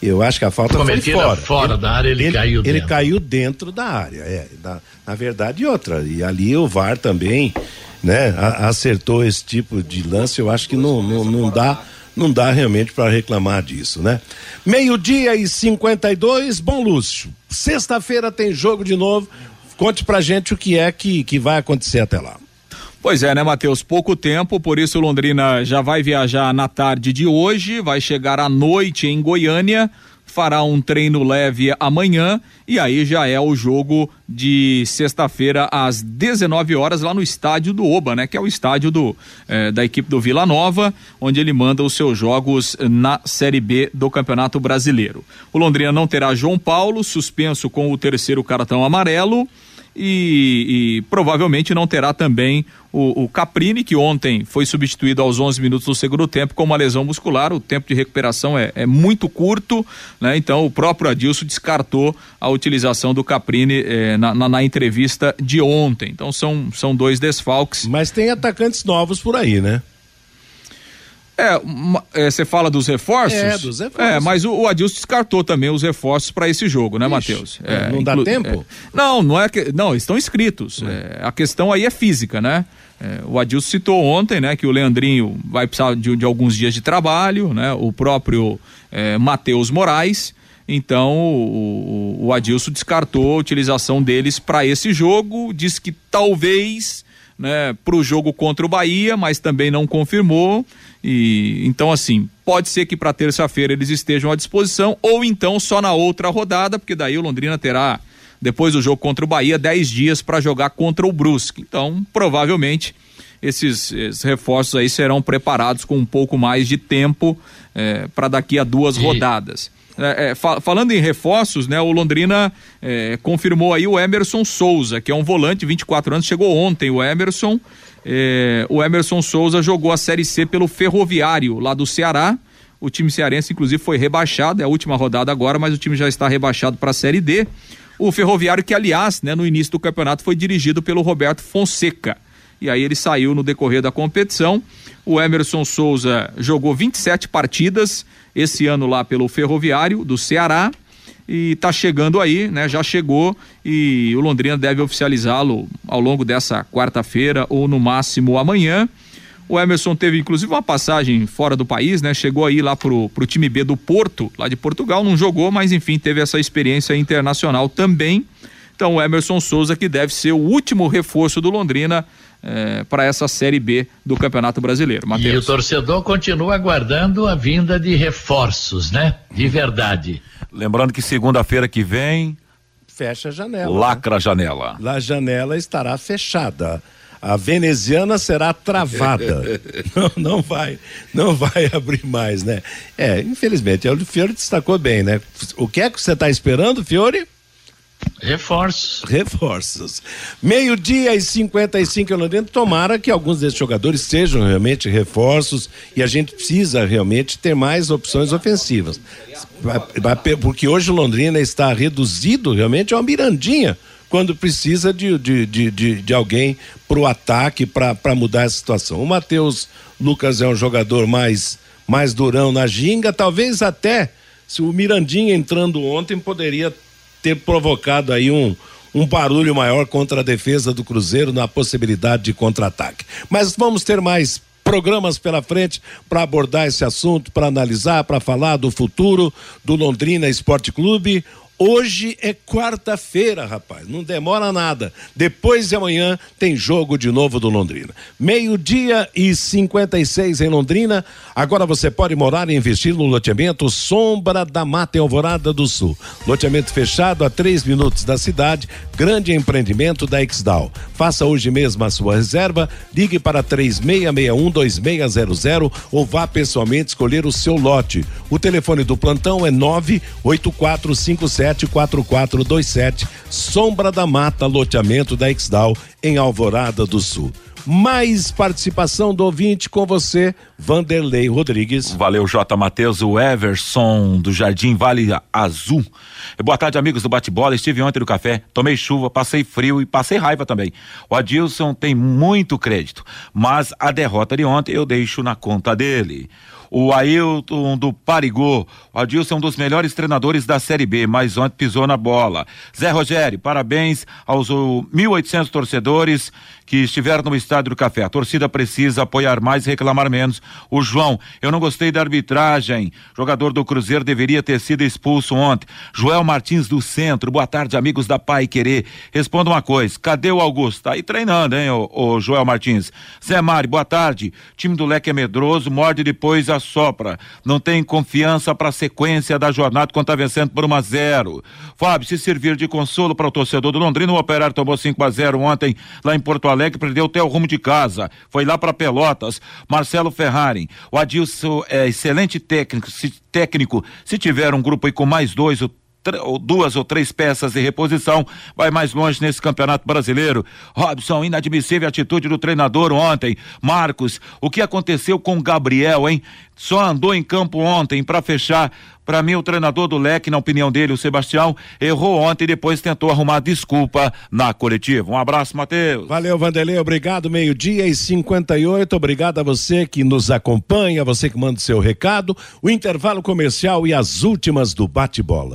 eu acho que a falta Cometida foi fora. fora ele, da área, ele, ele caiu dentro. Ele caiu dentro da área, é. Na, na verdade, outra. E ali o VAR também né, acertou esse tipo de lance, eu acho que não, não, não dá não dá realmente para reclamar disso, né? Meio-dia e 52, bom Lúcio. Sexta-feira tem jogo de novo. Conte pra gente o que é que, que vai acontecer até lá. Pois é, né, Matheus? Pouco tempo, por isso Londrina já vai viajar na tarde de hoje, vai chegar à noite em Goiânia fará um treino leve amanhã e aí já é o jogo de sexta-feira às 19 horas lá no estádio do Oba, né? Que é o estádio do, eh, da equipe do Vila Nova, onde ele manda os seus jogos na Série B do Campeonato Brasileiro. O Londrina não terá João Paulo, suspenso com o terceiro cartão amarelo e, e provavelmente não terá também o, o, Caprini, que ontem foi substituído aos 11 minutos do segundo tempo com uma lesão muscular. O tempo de recuperação é, é muito curto, né? Então o próprio Adilson descartou a utilização do Caprini eh, na, na, na, entrevista de ontem. Então são, são dois desfalques. Mas tem atacantes novos por aí, né? É, é, você fala dos reforços? É, dos reforços. É, mas o, o Adilson descartou também os reforços para esse jogo, né, Matheus? É, não dá tempo? É. não, não é que. Não, estão inscritos. É, a questão aí é física, né? o Adilson citou ontem, né, que o Leandrinho vai precisar de, de alguns dias de trabalho, né? O próprio Matheus Moraes. Então o, o, o Adilson descartou a utilização deles para esse jogo, diz que talvez né, para o jogo contra o Bahia, mas também não confirmou. E então assim, pode ser que para terça-feira eles estejam à disposição ou então só na outra rodada, porque daí o Londrina terá depois do jogo contra o Bahia 10 dias para jogar contra o Brusque. Então, provavelmente esses, esses, reforços aí serão preparados com um pouco mais de tempo é, para daqui a duas e... rodadas. É, é, fa falando em reforços, né, o Londrina é, confirmou aí o Emerson Souza, que é um volante, 24 anos, chegou ontem o Emerson. É, o Emerson Souza jogou a Série C pelo Ferroviário, lá do Ceará. O time cearense, inclusive, foi rebaixado, é a última rodada agora, mas o time já está rebaixado para a Série D. O Ferroviário, que, aliás, né, no início do campeonato, foi dirigido pelo Roberto Fonseca. E aí ele saiu no decorrer da competição. O Emerson Souza jogou 27 partidas esse ano lá pelo Ferroviário do Ceará e está chegando aí, né? Já chegou e o Londrina deve oficializá-lo ao longo dessa quarta-feira ou no máximo amanhã. O Emerson teve inclusive uma passagem fora do país, né? Chegou aí lá pro, pro time B do Porto, lá de Portugal, não jogou, mas enfim, teve essa experiência internacional também. Então o Emerson Souza que deve ser o último reforço do Londrina é, para essa Série B do Campeonato Brasileiro. Mateus. E o torcedor continua aguardando a vinda de reforços, né? De verdade. Lembrando que segunda-feira que vem. Fecha a janela. Lacra a janela. A janela estará fechada. A veneziana será travada. não, não vai, não vai abrir mais, né? É, infelizmente, o Fiore destacou bem, né? O que é que você está esperando, Fiore? Reforços. Reforços. Meio-dia e 55 em Londrina. Tomara que alguns desses jogadores sejam realmente reforços e a gente precisa realmente ter mais opções ofensivas. Porque hoje Londrina está reduzido realmente a uma mirandinha quando precisa de, de, de, de, de alguém para o ataque para mudar essa situação. O Matheus Lucas é um jogador mais, mais durão na ginga, talvez até se o Mirandinha entrando ontem poderia ter provocado aí um, um barulho maior contra a defesa do Cruzeiro na possibilidade de contra-ataque. Mas vamos ter mais programas pela frente para abordar esse assunto, para analisar, para falar do futuro do Londrina Esporte Clube. Hoje é quarta-feira, rapaz, não demora nada. Depois de amanhã tem jogo de novo do Londrina. Meio-dia e 56 em Londrina. Agora você pode morar e investir no loteamento Sombra da Mata em Alvorada do Sul. Loteamento fechado a três minutos da cidade, grande empreendimento da Exdal. Faça hoje mesmo a sua reserva, ligue para 36612600 ou vá pessoalmente escolher o seu lote. O telefone do plantão é 98457 4427, Sombra da Mata, loteamento da Exdal, em Alvorada do Sul. Mais participação do ouvinte com você, Vanderlei Rodrigues. Valeu, J. Matheus, o Everson do Jardim Vale Azul. Boa tarde, amigos do Bate-Bola. Estive ontem no café, tomei chuva, passei frio e passei raiva também. O Adilson tem muito crédito, mas a derrota de ontem eu deixo na conta dele o Ailton do Parigô. O Adilson é um dos melhores treinadores da Série B, mas ontem pisou na bola. Zé Rogério, parabéns aos 1.800 torcedores que estiveram no Estádio do Café. A torcida precisa apoiar mais e reclamar menos. O João, eu não gostei da arbitragem. Jogador do Cruzeiro deveria ter sido expulso ontem. Joel Martins do Centro, boa tarde, amigos da Pai Querer. Responda uma coisa, cadê o Augusto? Tá aí treinando, hein, o, o Joel Martins. Zé Mari, boa tarde. Time do Leque é medroso, morde depois a sopra. Não tem confiança para a sequência da jornada quando está vencendo por 1 a 0. Fábio, se servir de consolo para o torcedor do Londrina, o Operário tomou 5 a 0 ontem lá em Porto Alegre, perdeu até o rumo de casa. Foi lá para Pelotas. Marcelo Ferrari, o Adilson é excelente técnico, se, técnico. Se tiver um grupo aí com mais dois ou ou duas ou três peças de reposição, vai mais longe nesse campeonato brasileiro. Robson, inadmissível a atitude do treinador ontem. Marcos, o que aconteceu com o Gabriel, hein? Só andou em campo ontem para fechar. Para mim, o treinador do Leque, na opinião dele, o Sebastião, errou ontem e depois tentou arrumar desculpa na coletiva. Um abraço, Matheus. Valeu, Vanderlei. Obrigado. Meio-dia e 58. Obrigado a você que nos acompanha, você que manda seu recado. O intervalo comercial e as últimas do bate-bola.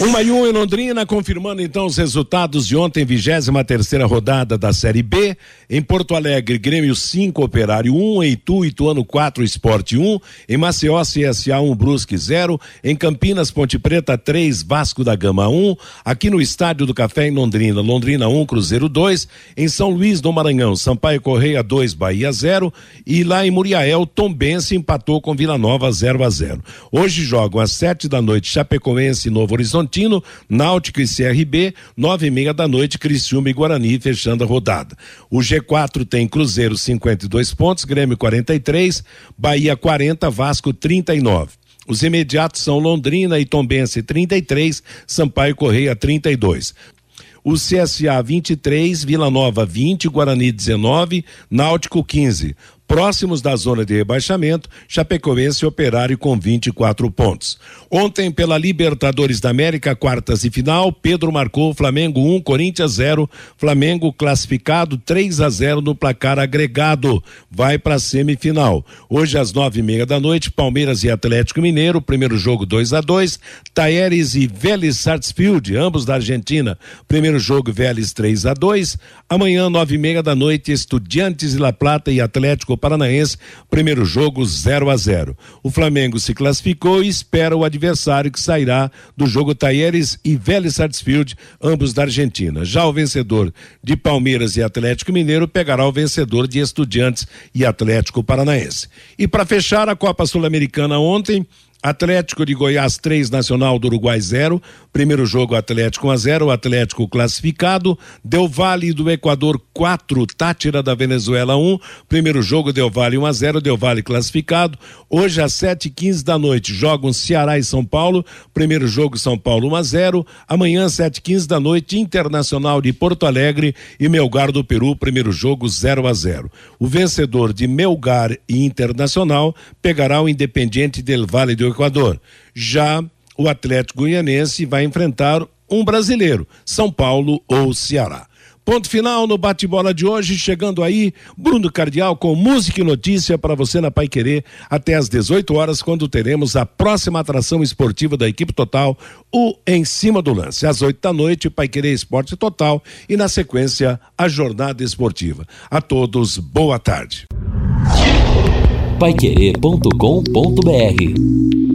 Uma e um em Londrina, confirmando então os resultados de ontem, 23 terceira rodada da Série B. Em Porto Alegre, Grêmio 5, Operário 1, um, Itu, Ituano 4, Esporte 1, um, em Maceió, CSA 1, um, Brusque 0, em Campinas, Ponte Preta 3, Vasco da Gama 1, aqui no Estádio do Café em Londrina, Londrina 1, Cruzeiro 2, em São Luís do Maranhão, Sampaio Correia 2, Bahia 0 e lá em Muriaé, Tombense empatou com Vila Nova 0 a 0. Hoje jogam às sete da noite Chapecoense e Novo Horizonte Horizontino, Náutico e CRB, nove e meia da noite, Criciúma e Guarani, fechando a rodada. O G4 tem Cruzeiro 52 pontos, Grêmio 43, Bahia 40, Vasco 39. Os imediatos são Londrina e Tombense 33, Sampaio Correia 32 o CSA 23, Vila Nova 20, Guarani 19, Náutico 15. Próximos da zona de rebaixamento, Chapecoense e Operário com 24 pontos. Ontem, pela Libertadores da América, quartas e final, Pedro marcou Flamengo 1, Corinthians 0. Flamengo classificado 3 a 0 no placar agregado. Vai para a semifinal. Hoje, às nove e meia da noite, Palmeiras e Atlético Mineiro, primeiro jogo 2 a 2 Tayeres e Vélez Sarsfield, ambos da Argentina. Primeiro jogo, Vélez 3 a 2 Amanhã, nove e meia da noite, Estudiantes e La Plata e Atlético Paranaense, primeiro jogo 0 a 0. O Flamengo se classificou e espera o adversário que sairá do jogo Taieres e Vélez Sarsfield, ambos da Argentina. Já o vencedor de Palmeiras e Atlético Mineiro pegará o vencedor de Estudiantes e Atlético Paranaense. E para fechar a Copa Sul-Americana ontem, Atlético de Goiás 3, Nacional do Uruguai 0. Primeiro jogo Atlético 1 a 0, Atlético classificado. Del Valle do Equador 4, Tátira da Venezuela 1. Primeiro jogo Del Valle 1 a 0, Del Valle classificado. Hoje às 7h15 da noite jogam Ceará e São Paulo. Primeiro jogo São Paulo 1 a 0. Amanhã às 7h15 da noite Internacional de Porto Alegre e Melgar do Peru. Primeiro jogo 0 a 0. O vencedor de Melgar e Internacional pegará o Independiente del Valle do Equador. Já o Atlético Goianense vai enfrentar um brasileiro, São Paulo ou Ceará. Ponto final no bate-bola de hoje, chegando aí Bruno Cardial com música e notícia para você na Pai Querer até às 18 horas, quando teremos a próxima atração esportiva da equipe total, o Em Cima do Lance. Às 8 da noite, Pai Querer Esporte Total e na sequência, a jornada esportiva. A todos, boa tarde. Paiquerê.com.br